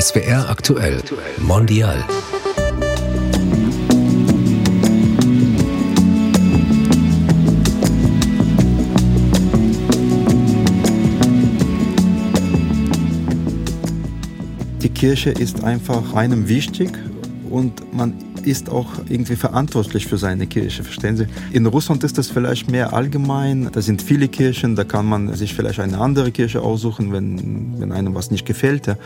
SWR aktuell Mondial. Die Kirche ist einfach einem wichtig und man ist auch irgendwie verantwortlich für seine Kirche, verstehen Sie? In Russland ist das vielleicht mehr allgemein. Da sind viele Kirchen, da kann man sich vielleicht eine andere Kirche aussuchen, wenn, wenn einem was nicht gefällt. Ja.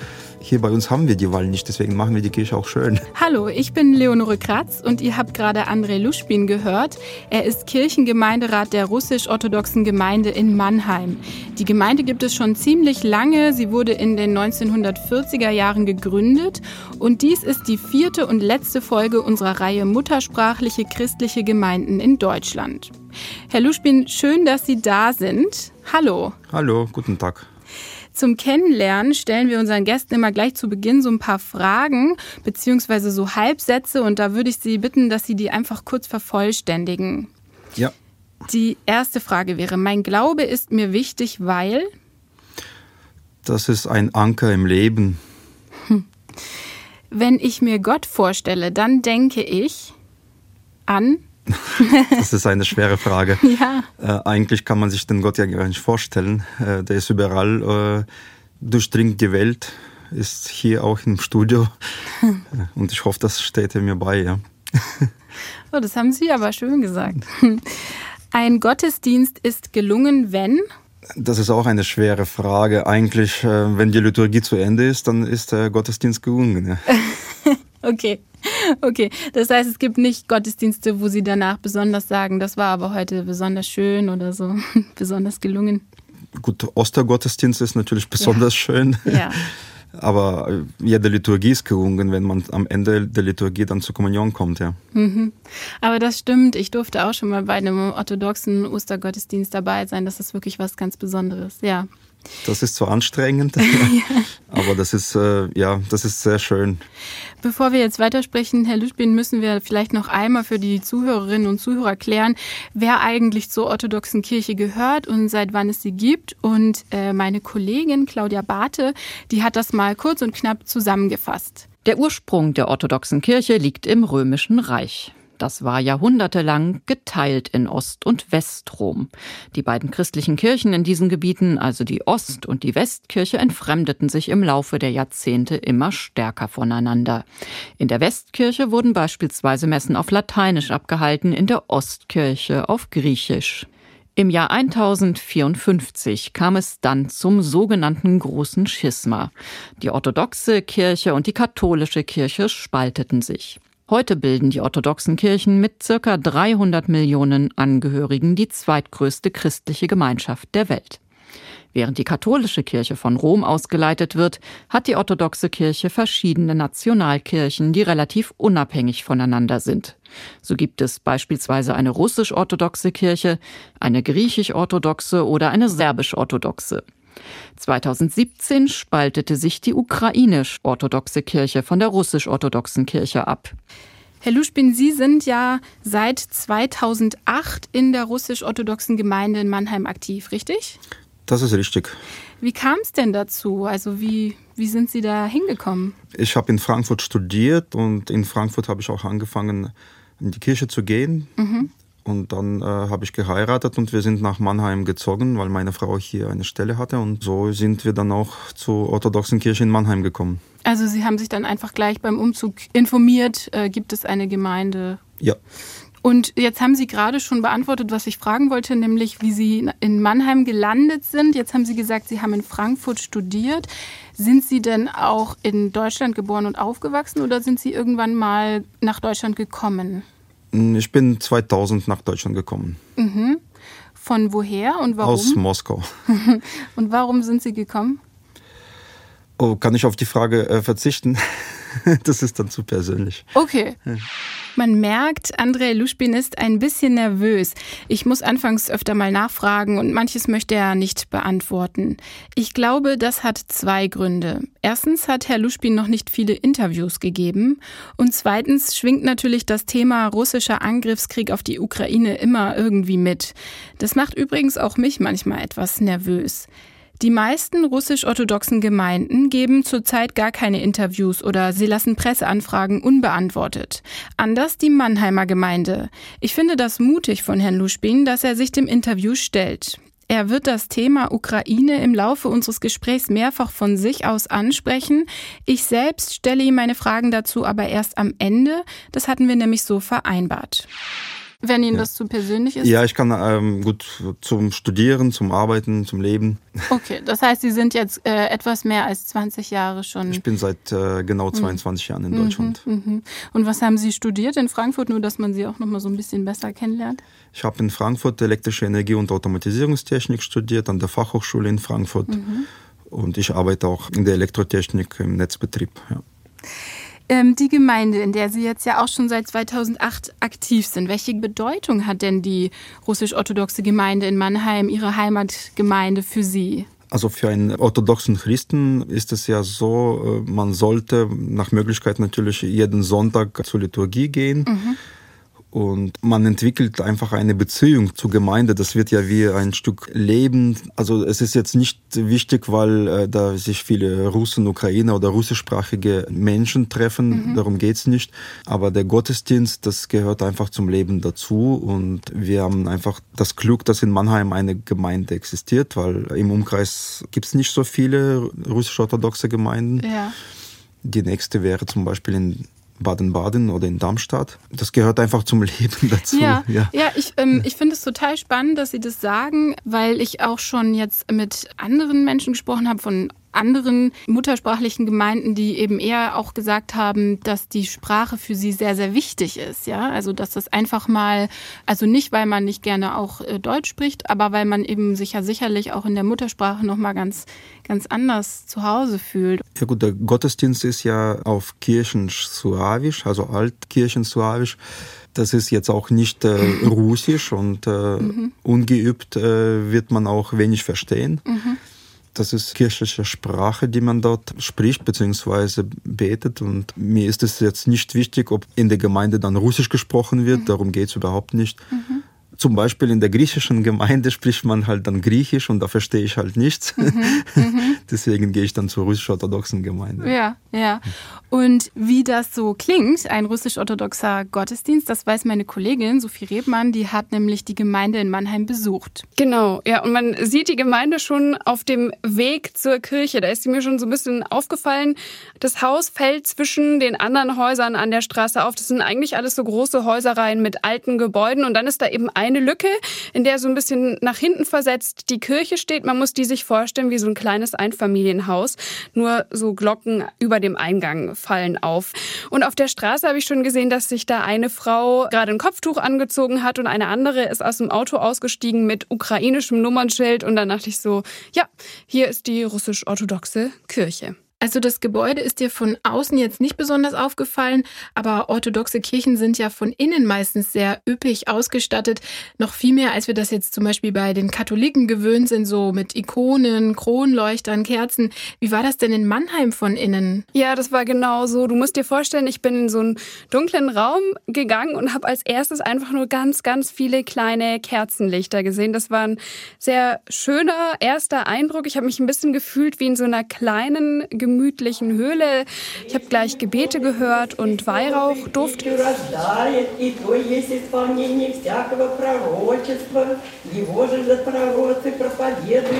Hier bei uns haben wir die Wahl nicht, deswegen machen wir die Kirche auch schön. Hallo, ich bin Leonore Kratz und ihr habt gerade Andrei Luschpin gehört. Er ist Kirchengemeinderat der russisch-orthodoxen Gemeinde in Mannheim. Die Gemeinde gibt es schon ziemlich lange. Sie wurde in den 1940er Jahren gegründet und dies ist die vierte und letzte Folge unserer Reihe Muttersprachliche christliche Gemeinden in Deutschland. Herr Luschpin, schön, dass Sie da sind. Hallo. Hallo, guten Tag. Zum Kennenlernen stellen wir unseren Gästen immer gleich zu Beginn so ein paar Fragen beziehungsweise so Halbsätze und da würde ich Sie bitten, dass Sie die einfach kurz vervollständigen. Ja. Die erste Frage wäre, mein Glaube ist mir wichtig, weil? Das ist ein Anker im Leben. Hm. Wenn ich mir Gott vorstelle, dann denke ich an. das ist eine schwere Frage. ja. Äh, eigentlich kann man sich den Gott ja gar nicht vorstellen. Äh, der ist überall, äh, durchdringt die Welt, ist hier auch im Studio. Und ich hoffe, das steht er mir bei, ja. oh, das haben Sie aber schön gesagt. Ein Gottesdienst ist gelungen, wenn das ist auch eine schwere Frage. Eigentlich, äh, wenn die Liturgie zu Ende ist, dann ist der Gottesdienst gelungen. Ja. okay. Okay, das heißt, es gibt nicht Gottesdienste, wo Sie danach besonders sagen, das war aber heute besonders schön oder so, besonders gelungen. Gut, Ostergottesdienst ist natürlich besonders ja. schön. Ja. Aber äh, jede Liturgie ist gelungen, wenn man am Ende der Liturgie dann zur Kommunion kommt, ja. Mhm. Aber das stimmt. Ich durfte auch schon mal bei einem orthodoxen Ostergottesdienst dabei sein. Das ist wirklich was ganz Besonderes, ja. Das ist zwar anstrengend, ja. aber das ist, äh, ja, das ist sehr schön. Bevor wir jetzt weitersprechen, Herr Lüschbin, müssen wir vielleicht noch einmal für die Zuhörerinnen und Zuhörer klären, wer eigentlich zur orthodoxen Kirche gehört und seit wann es sie gibt. Und äh, meine Kollegin Claudia Barthe, die hat das mal kurz und knapp zusammengefasst. Der Ursprung der orthodoxen Kirche liegt im Römischen Reich. Das war jahrhundertelang geteilt in Ost- und Westrom. Die beiden christlichen Kirchen in diesen Gebieten, also die Ost- und die Westkirche, entfremdeten sich im Laufe der Jahrzehnte immer stärker voneinander. In der Westkirche wurden beispielsweise Messen auf Lateinisch abgehalten, in der Ostkirche auf Griechisch. Im Jahr 1054 kam es dann zum sogenannten Großen Schisma. Die orthodoxe Kirche und die katholische Kirche spalteten sich. Heute bilden die orthodoxen Kirchen mit circa 300 Millionen Angehörigen die zweitgrößte christliche Gemeinschaft der Welt. Während die katholische Kirche von Rom ausgeleitet wird, hat die orthodoxe Kirche verschiedene Nationalkirchen, die relativ unabhängig voneinander sind. So gibt es beispielsweise eine russisch-orthodoxe Kirche, eine griechisch-orthodoxe oder eine serbisch-orthodoxe. 2017 spaltete sich die ukrainisch-orthodoxe Kirche von der russisch-orthodoxen Kirche ab. Herr Luschbin, Sie sind ja seit 2008 in der russisch-orthodoxen Gemeinde in Mannheim aktiv, richtig? Das ist richtig. Wie kam es denn dazu? Also wie, wie sind Sie da hingekommen? Ich habe in Frankfurt studiert und in Frankfurt habe ich auch angefangen, in die Kirche zu gehen. Mhm. Und dann äh, habe ich geheiratet und wir sind nach Mannheim gezogen, weil meine Frau hier eine Stelle hatte. Und so sind wir dann auch zur orthodoxen Kirche in Mannheim gekommen. Also Sie haben sich dann einfach gleich beim Umzug informiert, äh, gibt es eine Gemeinde? Ja. Und jetzt haben Sie gerade schon beantwortet, was ich fragen wollte, nämlich wie Sie in Mannheim gelandet sind. Jetzt haben Sie gesagt, Sie haben in Frankfurt studiert. Sind Sie denn auch in Deutschland geboren und aufgewachsen oder sind Sie irgendwann mal nach Deutschland gekommen? Ich bin 2000 nach Deutschland gekommen. Mhm. Von woher und warum? Aus Moskau. und warum sind Sie gekommen? Oh, kann ich auf die Frage äh, verzichten? das ist dann zu persönlich. Okay. Man merkt, Andrei Luschbin ist ein bisschen nervös. Ich muss anfangs öfter mal nachfragen und manches möchte er nicht beantworten. Ich glaube, das hat zwei Gründe. Erstens hat Herr Luschbin noch nicht viele Interviews gegeben und zweitens schwingt natürlich das Thema russischer Angriffskrieg auf die Ukraine immer irgendwie mit. Das macht übrigens auch mich manchmal etwas nervös. Die meisten russisch-orthodoxen Gemeinden geben zurzeit gar keine Interviews oder sie lassen Presseanfragen unbeantwortet. Anders die Mannheimer Gemeinde. Ich finde das mutig von Herrn Luschbin, dass er sich dem Interview stellt. Er wird das Thema Ukraine im Laufe unseres Gesprächs mehrfach von sich aus ansprechen. Ich selbst stelle ihm meine Fragen dazu aber erst am Ende. Das hatten wir nämlich so vereinbart. Wenn Ihnen ja. das zu persönlich ist? Ja, ich kann ähm, gut zum Studieren, zum Arbeiten, zum Leben. Okay, das heißt, Sie sind jetzt äh, etwas mehr als 20 Jahre schon. Ich bin seit äh, genau 22 mhm. Jahren in Deutschland. Mhm, mhm. Und was haben Sie studiert in Frankfurt, nur dass man Sie auch noch mal so ein bisschen besser kennenlernt? Ich habe in Frankfurt elektrische Energie und Automatisierungstechnik studiert, an der Fachhochschule in Frankfurt. Mhm. Und ich arbeite auch in der Elektrotechnik im Netzbetrieb. Ja. Ähm, die Gemeinde, in der Sie jetzt ja auch schon seit 2008 aktiv sind, welche Bedeutung hat denn die russisch-orthodoxe Gemeinde in Mannheim, Ihre Heimatgemeinde, für Sie? Also für einen orthodoxen Christen ist es ja so, äh, man sollte nach Möglichkeit natürlich jeden Sonntag zur Liturgie gehen. Mhm. Und man entwickelt einfach eine Beziehung zur Gemeinde. Das wird ja wie ein Stück Leben. Also es ist jetzt nicht wichtig, weil äh, da sich viele Russen, Ukrainer oder russischsprachige Menschen treffen. Mhm. Darum geht's nicht. Aber der Gottesdienst, das gehört einfach zum Leben dazu. Und wir haben einfach das Glück, dass in Mannheim eine Gemeinde existiert, weil im Umkreis gibt's nicht so viele russisch-orthodoxe Gemeinden. Ja. Die nächste wäre zum Beispiel in Baden-Baden oder in Darmstadt. Das gehört einfach zum Leben dazu. Ja, ja. ja ich, ähm, ich finde es total spannend, dass Sie das sagen, weil ich auch schon jetzt mit anderen Menschen gesprochen habe, von anderen muttersprachlichen Gemeinden, die eben eher auch gesagt haben, dass die Sprache für sie sehr, sehr wichtig ist. Ja, also dass das einfach mal, also nicht, weil man nicht gerne auch äh, Deutsch spricht, aber weil man eben sich ja sicherlich auch in der Muttersprache nochmal ganz, ganz anders zu Hause fühlt. Ja gut, der Gottesdienst ist ja auf Kirchenslawisch, also Altkirchenslawisch. Das ist jetzt auch nicht äh, Russisch und äh, mhm. ungeübt äh, wird man auch wenig verstehen. Mhm. Das ist kirchliche Sprache, die man dort spricht bzw. betet. Und mir ist es jetzt nicht wichtig, ob in der Gemeinde dann Russisch gesprochen wird. Mhm. Darum geht es überhaupt nicht. Mhm. Zum Beispiel in der griechischen Gemeinde spricht man halt dann Griechisch und da verstehe ich halt nichts. Mhm, mhm. Deswegen gehe ich dann zur russisch-orthodoxen Gemeinde. Ja, ja. Und wie das so klingt, ein russisch-orthodoxer Gottesdienst, das weiß meine Kollegin Sophie Rebmann, die hat nämlich die Gemeinde in Mannheim besucht. Genau, ja. Und man sieht die Gemeinde schon auf dem Weg zur Kirche. Da ist sie mir schon so ein bisschen aufgefallen. Das Haus fällt zwischen den anderen Häusern an der Straße auf. Das sind eigentlich alles so große Häuserreihen mit alten Gebäuden. Und dann ist da eben ein eine Lücke, in der so ein bisschen nach hinten versetzt die Kirche steht. Man muss die sich vorstellen wie so ein kleines Einfamilienhaus. Nur so Glocken über dem Eingang fallen auf. Und auf der Straße habe ich schon gesehen, dass sich da eine Frau gerade ein Kopftuch angezogen hat und eine andere ist aus dem Auto ausgestiegen mit ukrainischem Nummernschild. Und dann dachte ich so, ja, hier ist die russisch-orthodoxe Kirche. Also das Gebäude ist dir von außen jetzt nicht besonders aufgefallen, aber orthodoxe Kirchen sind ja von innen meistens sehr üppig ausgestattet. Noch viel mehr, als wir das jetzt zum Beispiel bei den Katholiken gewöhnt sind, so mit Ikonen, Kronleuchtern, Kerzen. Wie war das denn in Mannheim von innen? Ja, das war genau so. Du musst dir vorstellen, ich bin in so einen dunklen Raum gegangen und habe als erstes einfach nur ganz, ganz viele kleine Kerzenlichter gesehen. Das war ein sehr schöner erster Eindruck. Ich habe mich ein bisschen gefühlt wie in so einer kleinen, gemütlichen Höhle. Ich habe gleich Gebete gehört und Weihrauchduft.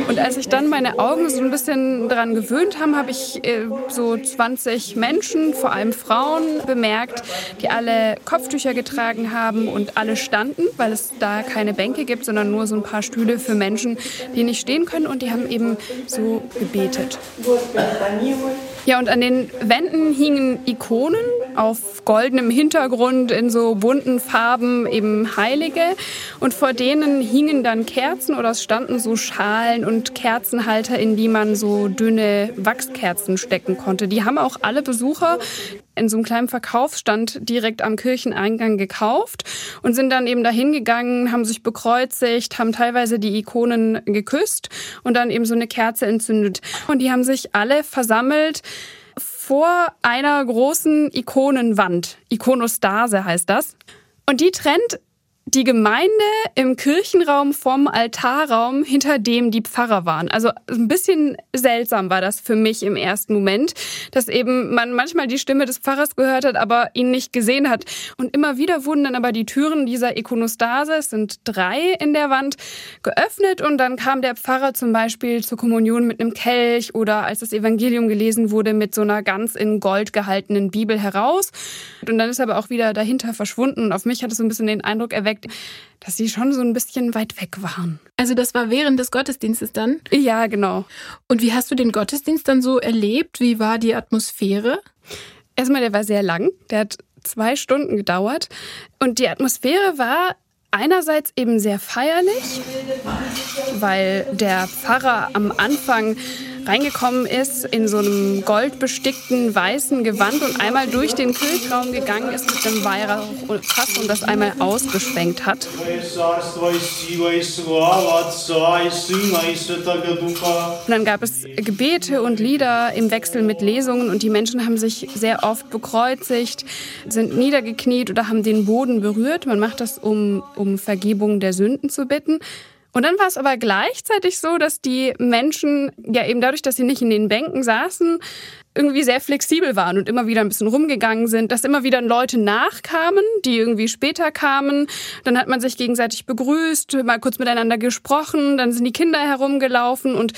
Und als ich dann meine Augen so ein bisschen daran gewöhnt haben, habe ich äh, so 20 Menschen, vor allem Frauen, bemerkt, die alle Kopftücher getragen haben und alle standen, weil es da keine Bänke gibt, sondern nur so ein paar Stühle für Menschen, die nicht stehen können und die haben eben so gebetet. Ja, und an den Wänden hingen Ikonen auf goldenem Hintergrund in so bunten Farben, eben Heilige. Und vor denen hingen dann Kerzen oder es standen so Schalen und Kerzenhalter, in die man so dünne Wachskerzen stecken konnte. Die haben auch alle Besucher in so einem kleinen Verkaufsstand direkt am Kircheneingang gekauft und sind dann eben dahin gegangen, haben sich bekreuzigt, haben teilweise die Ikonen geküsst und dann eben so eine Kerze entzündet. Und die haben sich alle versammelt vor einer großen Ikonenwand. Ikonostase heißt das. Und die trennt die Gemeinde im Kirchenraum vom Altarraum, hinter dem die Pfarrer waren. Also ein bisschen seltsam war das für mich im ersten Moment, dass eben man manchmal die Stimme des Pfarrers gehört hat, aber ihn nicht gesehen hat. Und immer wieder wurden dann aber die Türen dieser Ikonostase, es sind drei in der Wand, geöffnet und dann kam der Pfarrer zum Beispiel zur Kommunion mit einem Kelch oder als das Evangelium gelesen wurde mit so einer ganz in Gold gehaltenen Bibel heraus. Und dann ist er aber auch wieder dahinter verschwunden und auf mich hat es so ein bisschen den Eindruck erweckt, dass sie schon so ein bisschen weit weg waren. Also das war während des Gottesdienstes dann? Ja, genau. Und wie hast du den Gottesdienst dann so erlebt? Wie war die Atmosphäre? Erstmal, der war sehr lang. Der hat zwei Stunden gedauert. Und die Atmosphäre war einerseits eben sehr feierlich, weil der Pfarrer am Anfang reingekommen ist in so einem goldbestickten weißen Gewand und einmal durch den Kirchraum gegangen ist mit einem Weihrauchfass und das einmal ausgeschwenkt hat. Und dann gab es Gebete und Lieder im Wechsel mit Lesungen und die Menschen haben sich sehr oft bekreuzigt, sind niedergekniet oder haben den Boden berührt. Man macht das, um, um Vergebung der Sünden zu bitten. Und dann war es aber gleichzeitig so, dass die Menschen ja eben dadurch, dass sie nicht in den Bänken saßen, irgendwie sehr flexibel waren und immer wieder ein bisschen rumgegangen sind, dass immer wieder Leute nachkamen, die irgendwie später kamen. Dann hat man sich gegenseitig begrüßt, mal kurz miteinander gesprochen, dann sind die Kinder herumgelaufen und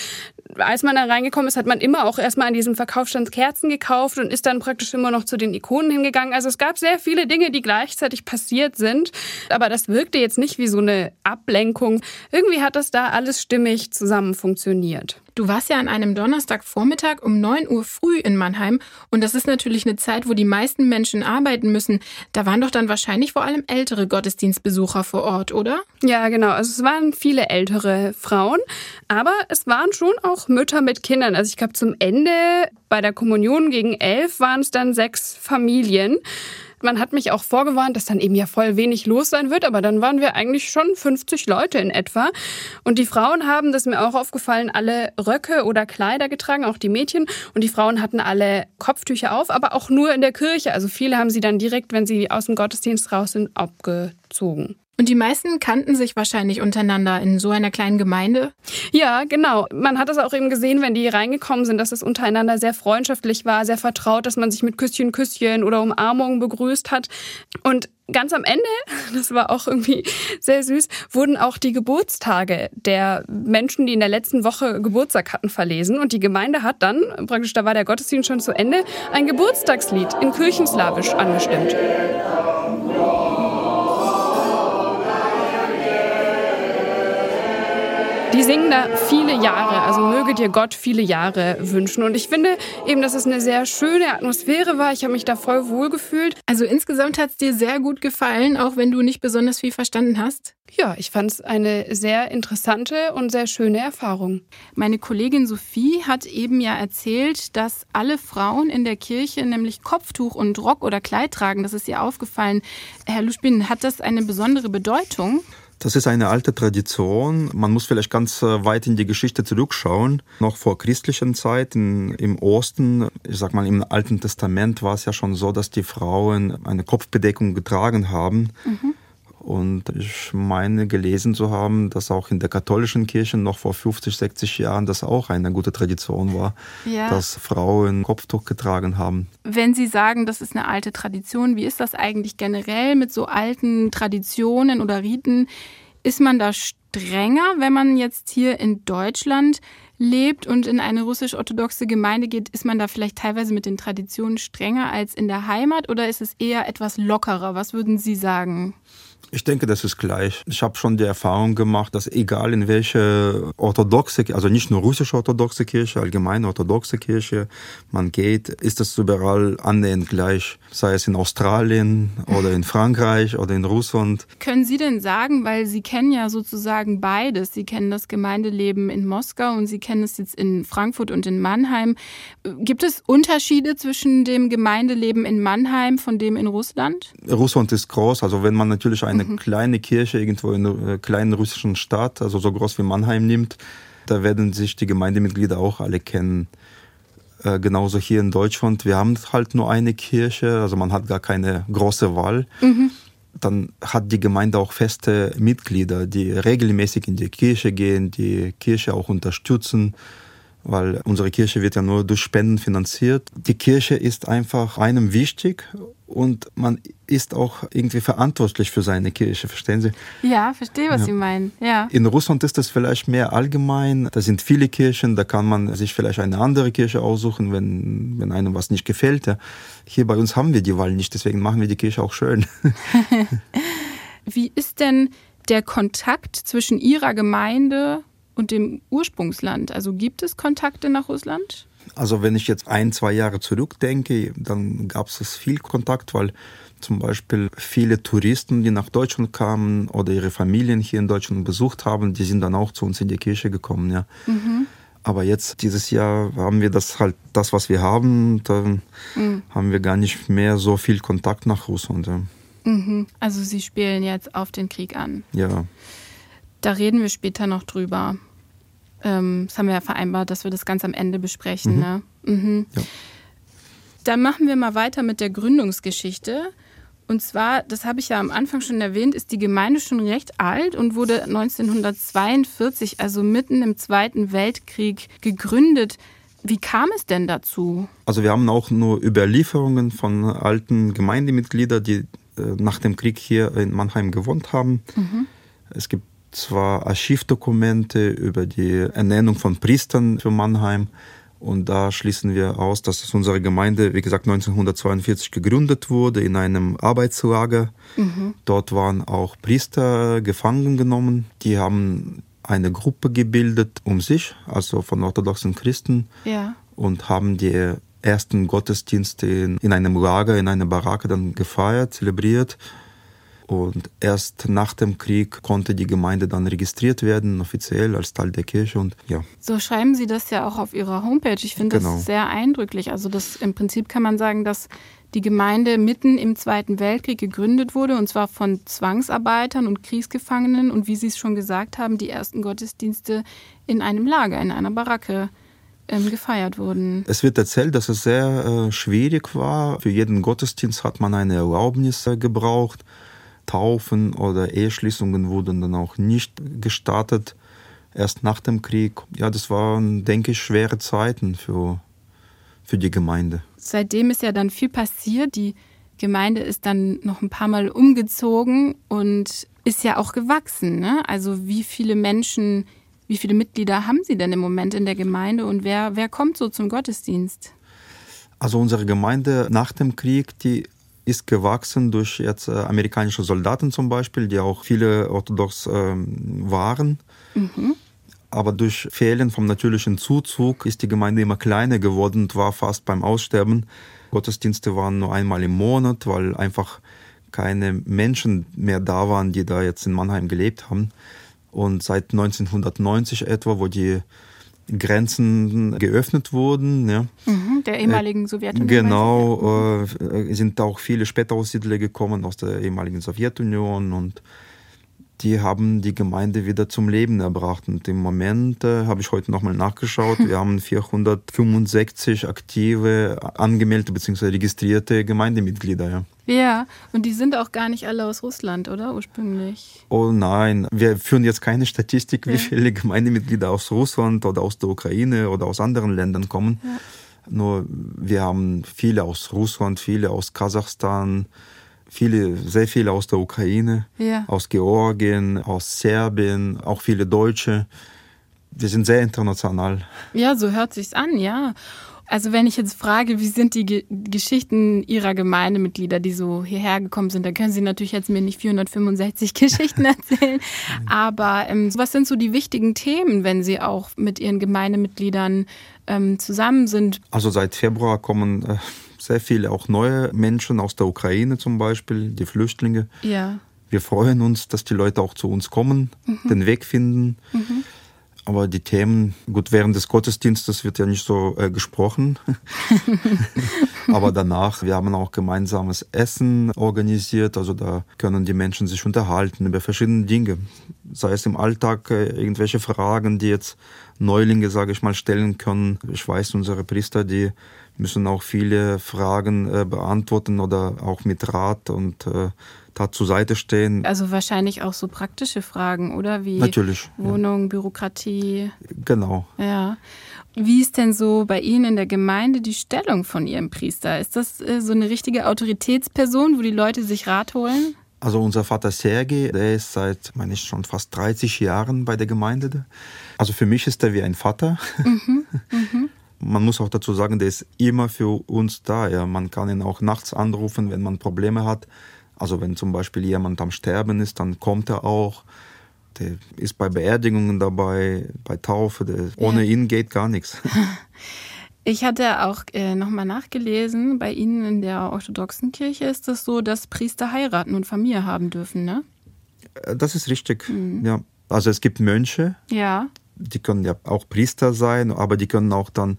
als man da reingekommen ist, hat man immer auch erstmal an diesem Verkaufsstand Kerzen gekauft und ist dann praktisch immer noch zu den Ikonen hingegangen. Also es gab sehr viele Dinge, die gleichzeitig passiert sind, aber das wirkte jetzt nicht wie so eine Ablenkung. Irgendwie hat das da alles stimmig zusammen funktioniert. Du warst ja an einem Donnerstagvormittag um 9 Uhr früh in Mannheim und das ist natürlich eine Zeit, wo die meisten Menschen arbeiten müssen. Da waren doch dann wahrscheinlich vor allem ältere Gottesdienstbesucher vor Ort, oder? Ja, genau. Also es waren viele ältere Frauen, aber es waren schon auch Mütter mit Kindern. Also ich glaube zum Ende bei der Kommunion gegen elf waren es dann sechs Familien. Man hat mich auch vorgewarnt, dass dann eben ja voll wenig los sein wird, aber dann waren wir eigentlich schon 50 Leute in etwa. Und die Frauen haben, das ist mir auch aufgefallen, alle Röcke oder Kleider getragen, auch die Mädchen. Und die Frauen hatten alle Kopftücher auf, aber auch nur in der Kirche. Also viele haben sie dann direkt, wenn sie aus dem Gottesdienst raus sind, abgezogen. Und die meisten kannten sich wahrscheinlich untereinander in so einer kleinen Gemeinde? Ja, genau. Man hat es auch eben gesehen, wenn die reingekommen sind, dass es untereinander sehr freundschaftlich war, sehr vertraut, dass man sich mit Küsschen, Küsschen oder Umarmungen begrüßt hat. Und ganz am Ende, das war auch irgendwie sehr süß, wurden auch die Geburtstage der Menschen, die in der letzten Woche Geburtstag hatten, verlesen. Und die Gemeinde hat dann, praktisch da war der Gottesdienst schon zu Ende, ein Geburtstagslied in Kirchenslawisch angestimmt. Singen da viele Jahre, also möge dir Gott viele Jahre wünschen. Und ich finde eben, dass es eine sehr schöne Atmosphäre war. Ich habe mich da voll wohl gefühlt. Also insgesamt hat es dir sehr gut gefallen, auch wenn du nicht besonders viel verstanden hast? Ja, ich fand es eine sehr interessante und sehr schöne Erfahrung. Meine Kollegin Sophie hat eben ja erzählt, dass alle Frauen in der Kirche nämlich Kopftuch und Rock oder Kleid tragen. Das ist ihr aufgefallen. Herr Luspin, hat das eine besondere Bedeutung? Das ist eine alte Tradition. Man muss vielleicht ganz äh, weit in die Geschichte zurückschauen. Noch vor christlichen Zeiten im Osten, ich sag mal im Alten Testament war es ja schon so, dass die Frauen eine Kopfbedeckung getragen haben. Mhm. Und ich meine gelesen zu haben, dass auch in der katholischen Kirche noch vor 50, 60 Jahren das auch eine gute Tradition war, ja. dass Frauen Kopftuch getragen haben. Wenn Sie sagen, das ist eine alte Tradition, wie ist das eigentlich generell mit so alten Traditionen oder Riten? Ist man da strenger, wenn man jetzt hier in Deutschland lebt und in eine russisch-orthodoxe Gemeinde geht, ist man da vielleicht teilweise mit den Traditionen strenger als in der Heimat oder ist es eher etwas lockerer? Was würden Sie sagen? Ich denke, das ist gleich. Ich habe schon die Erfahrung gemacht, dass egal in welche orthodoxe, also nicht nur russische orthodoxe Kirche, allgemeine orthodoxe Kirche man geht, ist das überall annähernd gleich. Sei es in Australien oder in Frankreich oder in Russland. Können Sie denn sagen, weil Sie kennen ja sozusagen beides, Sie kennen das Gemeindeleben in Moskau und Sie kennen es jetzt in Frankfurt und in Mannheim. Gibt es Unterschiede zwischen dem Gemeindeleben in Mannheim von dem in Russland? Russland ist groß, also wenn man natürlich eine eine mhm. kleine Kirche irgendwo in einer äh, kleinen russischen Stadt, also so groß wie Mannheim nimmt, da werden sich die Gemeindemitglieder auch alle kennen. Äh, genauso hier in Deutschland, wir haben halt nur eine Kirche, also man hat gar keine große Wahl. Mhm. dann hat die Gemeinde auch feste Mitglieder, die regelmäßig in die Kirche gehen, die Kirche auch unterstützen, weil unsere Kirche wird ja nur durch Spenden finanziert. Die Kirche ist einfach einem wichtig und man ist auch irgendwie verantwortlich für seine Kirche, verstehen Sie? Ja, verstehe, was ja. Sie meinen. Ja. In Russland ist das vielleicht mehr allgemein. Da sind viele Kirchen, da kann man sich vielleicht eine andere Kirche aussuchen, wenn, wenn einem was nicht gefällt. Ja. Hier bei uns haben wir die Wahl nicht, deswegen machen wir die Kirche auch schön. Wie ist denn der Kontakt zwischen Ihrer Gemeinde und dem Ursprungsland? Also gibt es Kontakte nach Russland? Also wenn ich jetzt ein, zwei Jahre zurückdenke, dann gab es viel Kontakt, weil zum Beispiel viele Touristen, die nach Deutschland kamen oder ihre Familien hier in Deutschland besucht haben, die sind dann auch zu uns in die Kirche gekommen, ja. Mhm. Aber jetzt, dieses Jahr, haben wir das halt, das, was wir haben, da mhm. haben wir gar nicht mehr so viel Kontakt nach Russland. Ja. Mhm. Also Sie spielen jetzt auf den Krieg an. Ja. Da reden wir später noch drüber. Ähm, das haben wir ja vereinbart, dass wir das ganz am Ende besprechen. Mhm. Ne? Mhm. Ja. Dann machen wir mal weiter mit der Gründungsgeschichte. Und zwar, das habe ich ja am Anfang schon erwähnt, ist die Gemeinde schon recht alt und wurde 1942, also mitten im Zweiten Weltkrieg, gegründet. Wie kam es denn dazu? Also wir haben auch nur Überlieferungen von alten Gemeindemitgliedern, die äh, nach dem Krieg hier in Mannheim gewohnt haben. Mhm. Es gibt zwar Archivdokumente über die Ernennung von Priestern für Mannheim. Und da schließen wir aus, dass unsere Gemeinde, wie gesagt, 1942 gegründet wurde in einem Arbeitslager. Mhm. Dort waren auch Priester gefangen genommen. Die haben eine Gruppe gebildet um sich, also von orthodoxen Christen, ja. und haben die ersten Gottesdienste in, in einem Lager, in einer Baracke dann gefeiert, zelebriert. Und erst nach dem Krieg konnte die Gemeinde dann registriert werden, offiziell als Teil der Kirche. Und ja. So schreiben Sie das ja auch auf Ihrer Homepage. Ich finde genau. das sehr eindrücklich. Also das im Prinzip kann man sagen, dass die Gemeinde mitten im Zweiten Weltkrieg gegründet wurde, und zwar von Zwangsarbeitern und Kriegsgefangenen. Und wie Sie es schon gesagt haben, die ersten Gottesdienste in einem Lager, in einer Baracke ähm, gefeiert wurden. Es wird erzählt, dass es sehr äh, schwierig war. Für jeden Gottesdienst hat man eine Erlaubnis äh, gebraucht. Taufen oder Eheschließungen wurden dann auch nicht gestartet, erst nach dem Krieg. Ja, das waren, denke ich, schwere Zeiten für, für die Gemeinde. Seitdem ist ja dann viel passiert. Die Gemeinde ist dann noch ein paar Mal umgezogen und ist ja auch gewachsen. Ne? Also wie viele Menschen, wie viele Mitglieder haben Sie denn im Moment in der Gemeinde und wer, wer kommt so zum Gottesdienst? Also unsere Gemeinde nach dem Krieg, die ist gewachsen durch jetzt äh, amerikanische Soldaten zum Beispiel, die auch viele orthodox ähm, waren. Mhm. Aber durch Fehlen vom natürlichen Zuzug ist die Gemeinde immer kleiner geworden und war fast beim Aussterben. Gottesdienste waren nur einmal im Monat, weil einfach keine Menschen mehr da waren, die da jetzt in Mannheim gelebt haben. Und seit 1990 etwa, wo die Grenzen geöffnet wurden. Ja. Mhm, der ehemaligen Sowjetunion. Genau, äh, sind auch viele Spätaussiedler gekommen aus der ehemaligen Sowjetunion und die haben die Gemeinde wieder zum Leben erbracht. Und im Moment äh, habe ich heute nochmal nachgeschaut, wir haben 465 aktive, angemeldete bzw. registrierte Gemeindemitglieder. Ja. Ja, und die sind auch gar nicht alle aus Russland, oder ursprünglich? Oh nein, wir führen jetzt keine Statistik, wie ja. viele Gemeindemitglieder aus Russland oder aus der Ukraine oder aus anderen Ländern kommen. Ja. Nur wir haben viele aus Russland, viele aus Kasachstan, viele, sehr viele aus der Ukraine, ja. aus Georgien, aus Serbien, auch viele Deutsche. Wir sind sehr international. Ja, so hört sich's an, ja. Also wenn ich jetzt frage, wie sind die Ge Geschichten Ihrer Gemeindemitglieder, die so hierher gekommen sind, dann können Sie natürlich jetzt mir nicht 465 Geschichten erzählen. Aber ähm, was sind so die wichtigen Themen, wenn Sie auch mit Ihren Gemeindemitgliedern ähm, zusammen sind? Also seit Februar kommen äh, sehr viele auch neue Menschen aus der Ukraine zum Beispiel, die Flüchtlinge. Ja. Wir freuen uns, dass die Leute auch zu uns kommen, mhm. den Weg finden. Mhm. Aber die Themen, gut, während des Gottesdienstes wird ja nicht so äh, gesprochen. Aber danach, wir haben auch gemeinsames Essen organisiert. Also da können die Menschen sich unterhalten über verschiedene Dinge. Sei es im Alltag äh, irgendwelche Fragen, die jetzt Neulinge, sage ich mal, stellen können. Ich weiß, unsere Priester, die müssen auch viele Fragen äh, beantworten oder auch mit Rat und äh, Tat zur Seite stehen. Also wahrscheinlich auch so praktische Fragen, oder? Wie Natürlich. Wohnung, ja. Bürokratie. Genau. Ja. Wie ist denn so bei Ihnen in der Gemeinde die Stellung von Ihrem Priester? Ist das äh, so eine richtige Autoritätsperson, wo die Leute sich Rat holen? Also unser Vater Sergei, der ist seit, meine ich, schon fast 30 Jahren bei der Gemeinde. Also für mich ist er wie ein Vater. Mhm, mhm. Man muss auch dazu sagen, der ist immer für uns da. Ja. Man kann ihn auch nachts anrufen, wenn man Probleme hat. Also wenn zum Beispiel jemand am Sterben ist, dann kommt er auch. Der ist bei Beerdigungen dabei, bei Taufe. Der, ohne ihn geht gar nichts. Ich hatte auch äh, nochmal nachgelesen, bei Ihnen in der orthodoxen Kirche ist es so, dass Priester heiraten und Familie haben dürfen, ne? Äh, das ist richtig, mhm. ja. Also es gibt Mönche, ja. die können ja auch Priester sein, aber die können auch dann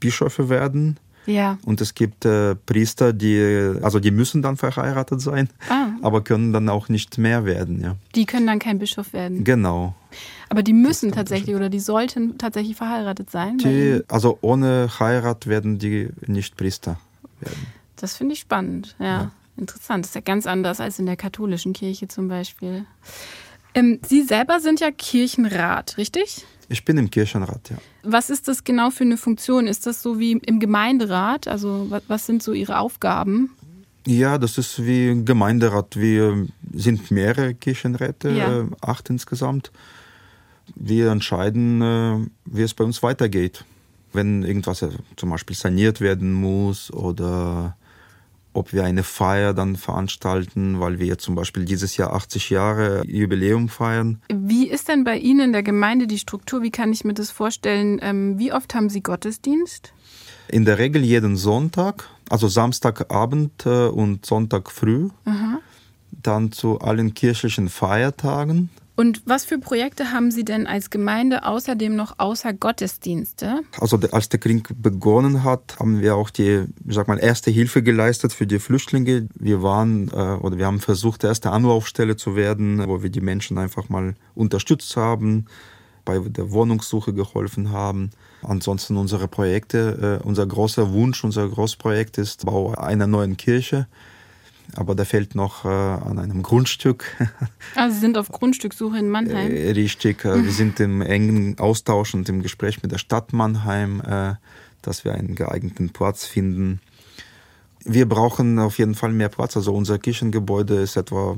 Bischöfe werden. Ja. Und es gibt äh, Priester, die, also die müssen dann verheiratet sein, ah. aber können dann auch nicht mehr werden, ja. Die können dann kein Bischof werden. Genau. Aber die müssen tatsächlich oder die sollten tatsächlich verheiratet sein? Die, also ohne Heirat werden die nicht Priester werden. Das finde ich spannend, ja. ja. Interessant. Das ist ja ganz anders als in der katholischen Kirche zum Beispiel. Ähm, Sie selber sind ja Kirchenrat, richtig? Ich bin im Kirchenrat, ja. Was ist das genau für eine Funktion? Ist das so wie im Gemeinderat? Also was sind so Ihre Aufgaben? Ja, das ist wie Gemeinderat. Wir sind mehrere Kirchenräte, ja. Äh, acht insgesamt. Wir entscheiden, äh, wie es bei uns weitergeht. Wenn irgendwas äh, zum Beispiel saniert werden muss oder ob wir eine Feier dann veranstalten, weil wir zum Beispiel dieses Jahr 80 Jahre Jubiläum feiern. Wie ist denn bei Ihnen in der Gemeinde die Struktur? Wie kann ich mir das vorstellen? Ähm, wie oft haben Sie Gottesdienst? In der Regel jeden Sonntag, also Samstagabend äh, und Sonntag früh. Aha. Dann zu allen kirchlichen Feiertagen. Und was für Projekte haben Sie denn als Gemeinde außerdem noch außer Gottesdienste? Also als der Krieg begonnen hat, haben wir auch die, sag mal, erste Hilfe geleistet für die Flüchtlinge. Wir waren äh, oder wir haben versucht, erste Anlaufstelle zu werden, wo wir die Menschen einfach mal unterstützt haben, bei der Wohnungssuche geholfen haben. Ansonsten unsere Projekte, äh, unser großer Wunsch, unser Großprojekt ist Bau einer neuen Kirche aber da fehlt noch äh, an einem Grundstück. Also Sie sind auf Grundstückssuche in Mannheim? Äh, richtig, äh, wir sind im engen Austausch und im Gespräch mit der Stadt Mannheim, äh, dass wir einen geeigneten Platz finden. Wir brauchen auf jeden Fall mehr Platz. Also unser Kirchengebäude ist etwa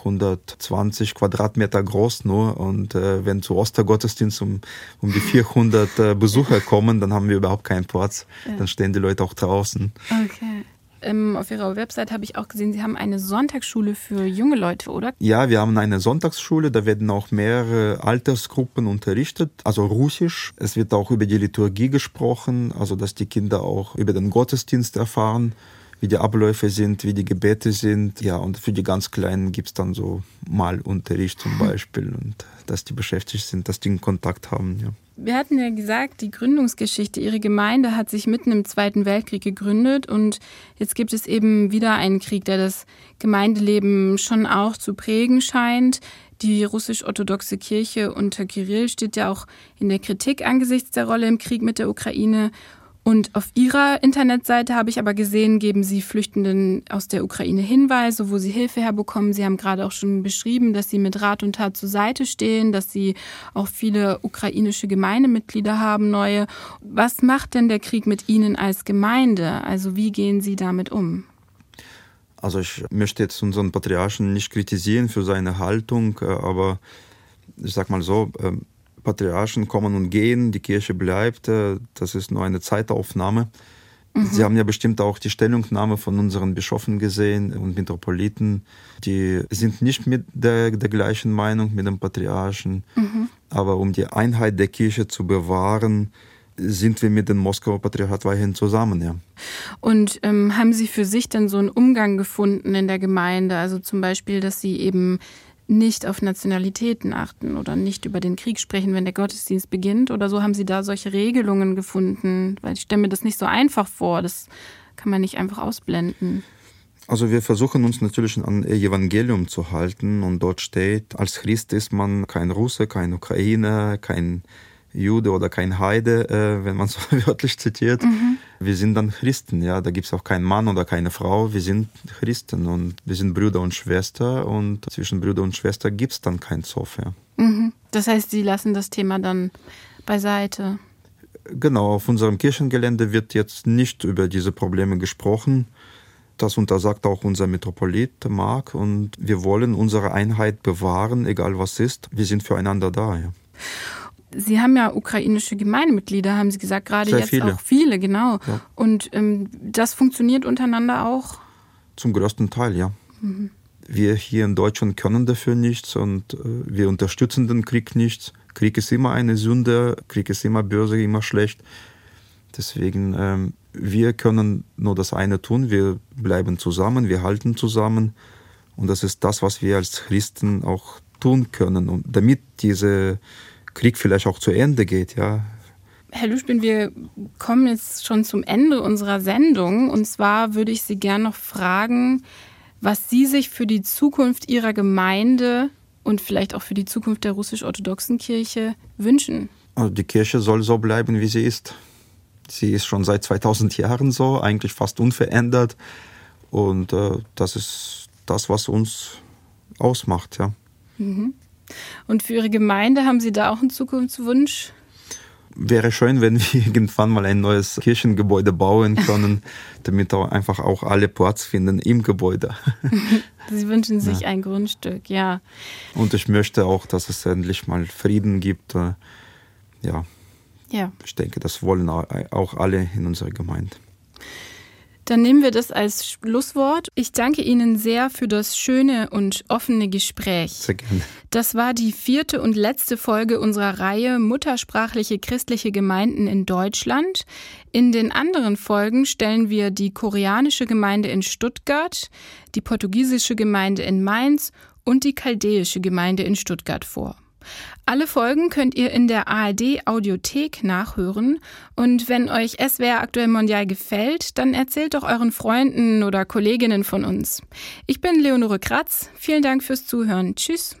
120 Quadratmeter groß nur und äh, wenn zu Ostergottesdienst um, um die 400 äh, Besucher kommen, dann haben wir überhaupt keinen Platz. Ja. Dann stehen die Leute auch draußen. Okay. Ähm, auf Ihrer Website habe ich auch gesehen, Sie haben eine Sonntagsschule für junge Leute, oder? Ja, wir haben eine Sonntagsschule, da werden auch mehrere Altersgruppen unterrichtet, also Russisch. Es wird auch über die Liturgie gesprochen, also dass die Kinder auch über den Gottesdienst erfahren wie die Abläufe sind, wie die Gebete sind. Ja, und für die ganz Kleinen gibt es dann so Malunterricht zum Beispiel und dass die beschäftigt sind, dass die einen Kontakt haben. Ja. Wir hatten ja gesagt, die Gründungsgeschichte, Ihre Gemeinde hat sich mitten im Zweiten Weltkrieg gegründet und jetzt gibt es eben wieder einen Krieg, der das Gemeindeleben schon auch zu prägen scheint. Die russisch-orthodoxe Kirche unter Kirill steht ja auch in der Kritik angesichts der Rolle im Krieg mit der Ukraine und auf Ihrer Internetseite habe ich aber gesehen, geben Sie Flüchtenden aus der Ukraine Hinweise, wo sie Hilfe herbekommen. Sie haben gerade auch schon beschrieben, dass Sie mit Rat und Tat zur Seite stehen, dass Sie auch viele ukrainische Gemeindemitglieder haben, neue. Was macht denn der Krieg mit Ihnen als Gemeinde? Also wie gehen Sie damit um? Also ich möchte jetzt unseren Patriarchen nicht kritisieren für seine Haltung, äh, aber ich sag mal so, ähm, Patriarchen kommen und gehen, die Kirche bleibt, äh, das ist nur eine Zeitaufnahme. Mhm. Sie haben ja bestimmt auch die Stellungnahme von unseren Bischöfen gesehen und Metropoliten. Die sind nicht mit der, der gleichen Meinung mit dem Patriarchen. Mhm. Aber um die Einheit der Kirche zu bewahren, sind wir mit dem Moskauer Patriarchat weiterhin zusammen, ja. Und ähm, haben Sie für sich denn so einen Umgang gefunden in der Gemeinde? Also zum Beispiel, dass Sie eben nicht auf Nationalitäten achten oder nicht über den Krieg sprechen, wenn der Gottesdienst beginnt oder so? Haben Sie da solche Regelungen gefunden? Weil ich stelle mir das nicht so einfach vor. Das kann man nicht einfach ausblenden. Also wir versuchen uns natürlich an Evangelium zu halten und dort steht, als Christ ist man kein Russe, kein Ukrainer, kein Jude oder kein Heide, äh, wenn man so wörtlich zitiert. Mhm. Wir sind dann Christen, ja. Da gibt's auch keinen Mann oder keine Frau. Wir sind Christen und wir sind Brüder und Schwester und zwischen Brüder und Schwester gibt's dann kein Zoff, ja. Mhm. Das heißt, Sie lassen das Thema dann beiseite. Genau, auf unserem Kirchengelände wird jetzt nicht über diese Probleme gesprochen. Das untersagt auch unser Metropolit Mark und wir wollen unsere Einheit bewahren, egal was ist. Wir sind füreinander da. Ja. Sie haben ja ukrainische Gemeindemitglieder, haben Sie gesagt, gerade Sehr jetzt viele. auch viele, genau. Ja. Und ähm, das funktioniert untereinander auch? Zum größten Teil, ja. Mhm. Wir hier in Deutschland können dafür nichts und äh, wir unterstützen den Krieg nicht. Krieg ist immer eine Sünde, Krieg ist immer böse, immer schlecht. Deswegen, ähm, wir können nur das eine tun, wir bleiben zusammen, wir halten zusammen. Und das ist das, was wir als Christen auch tun können. Und damit dieser Krieg vielleicht auch zu Ende geht, ja. Herr Lüschbin, wir kommen jetzt schon zum Ende unserer Sendung. Und zwar würde ich Sie gerne noch fragen, was Sie sich für die Zukunft Ihrer Gemeinde und vielleicht auch für die Zukunft der russisch-orthodoxen Kirche wünschen. Also die Kirche soll so bleiben, wie sie ist. Sie ist schon seit 2000 Jahren so, eigentlich fast unverändert. Und äh, das ist das, was uns ausmacht, ja. Mhm. Und für Ihre Gemeinde haben Sie da auch einen Zukunftswunsch? Wäre schön, wenn wir irgendwann mal ein neues Kirchengebäude bauen können, damit auch einfach auch alle Platz finden im Gebäude. Sie wünschen sich ja. ein Grundstück, ja. Und ich möchte auch, dass es endlich mal Frieden gibt. äh, Ja. Ja. Ich denke, das wollen auch alle in unserer Gemeinde. Dann nehmen wir das als Schlusswort. Ich danke Ihnen sehr für das schöne und offene Gespräch. Sehr gerne. Das war die vierte und letzte Folge unserer Reihe Muttersprachliche christliche Gemeinden in Deutschland. In den anderen Folgen stellen wir die koreanische Gemeinde in Stuttgart, die portugiesische Gemeinde in Mainz und die chaldäische Gemeinde in Stuttgart vor. Alle Folgen könnt ihr in der ARD Audiothek nachhören. Und wenn euch SWR aktuell Mondial gefällt, dann erzählt doch euren Freunden oder Kolleginnen von uns. Ich bin Leonore Kratz. Vielen Dank fürs Zuhören. Tschüss.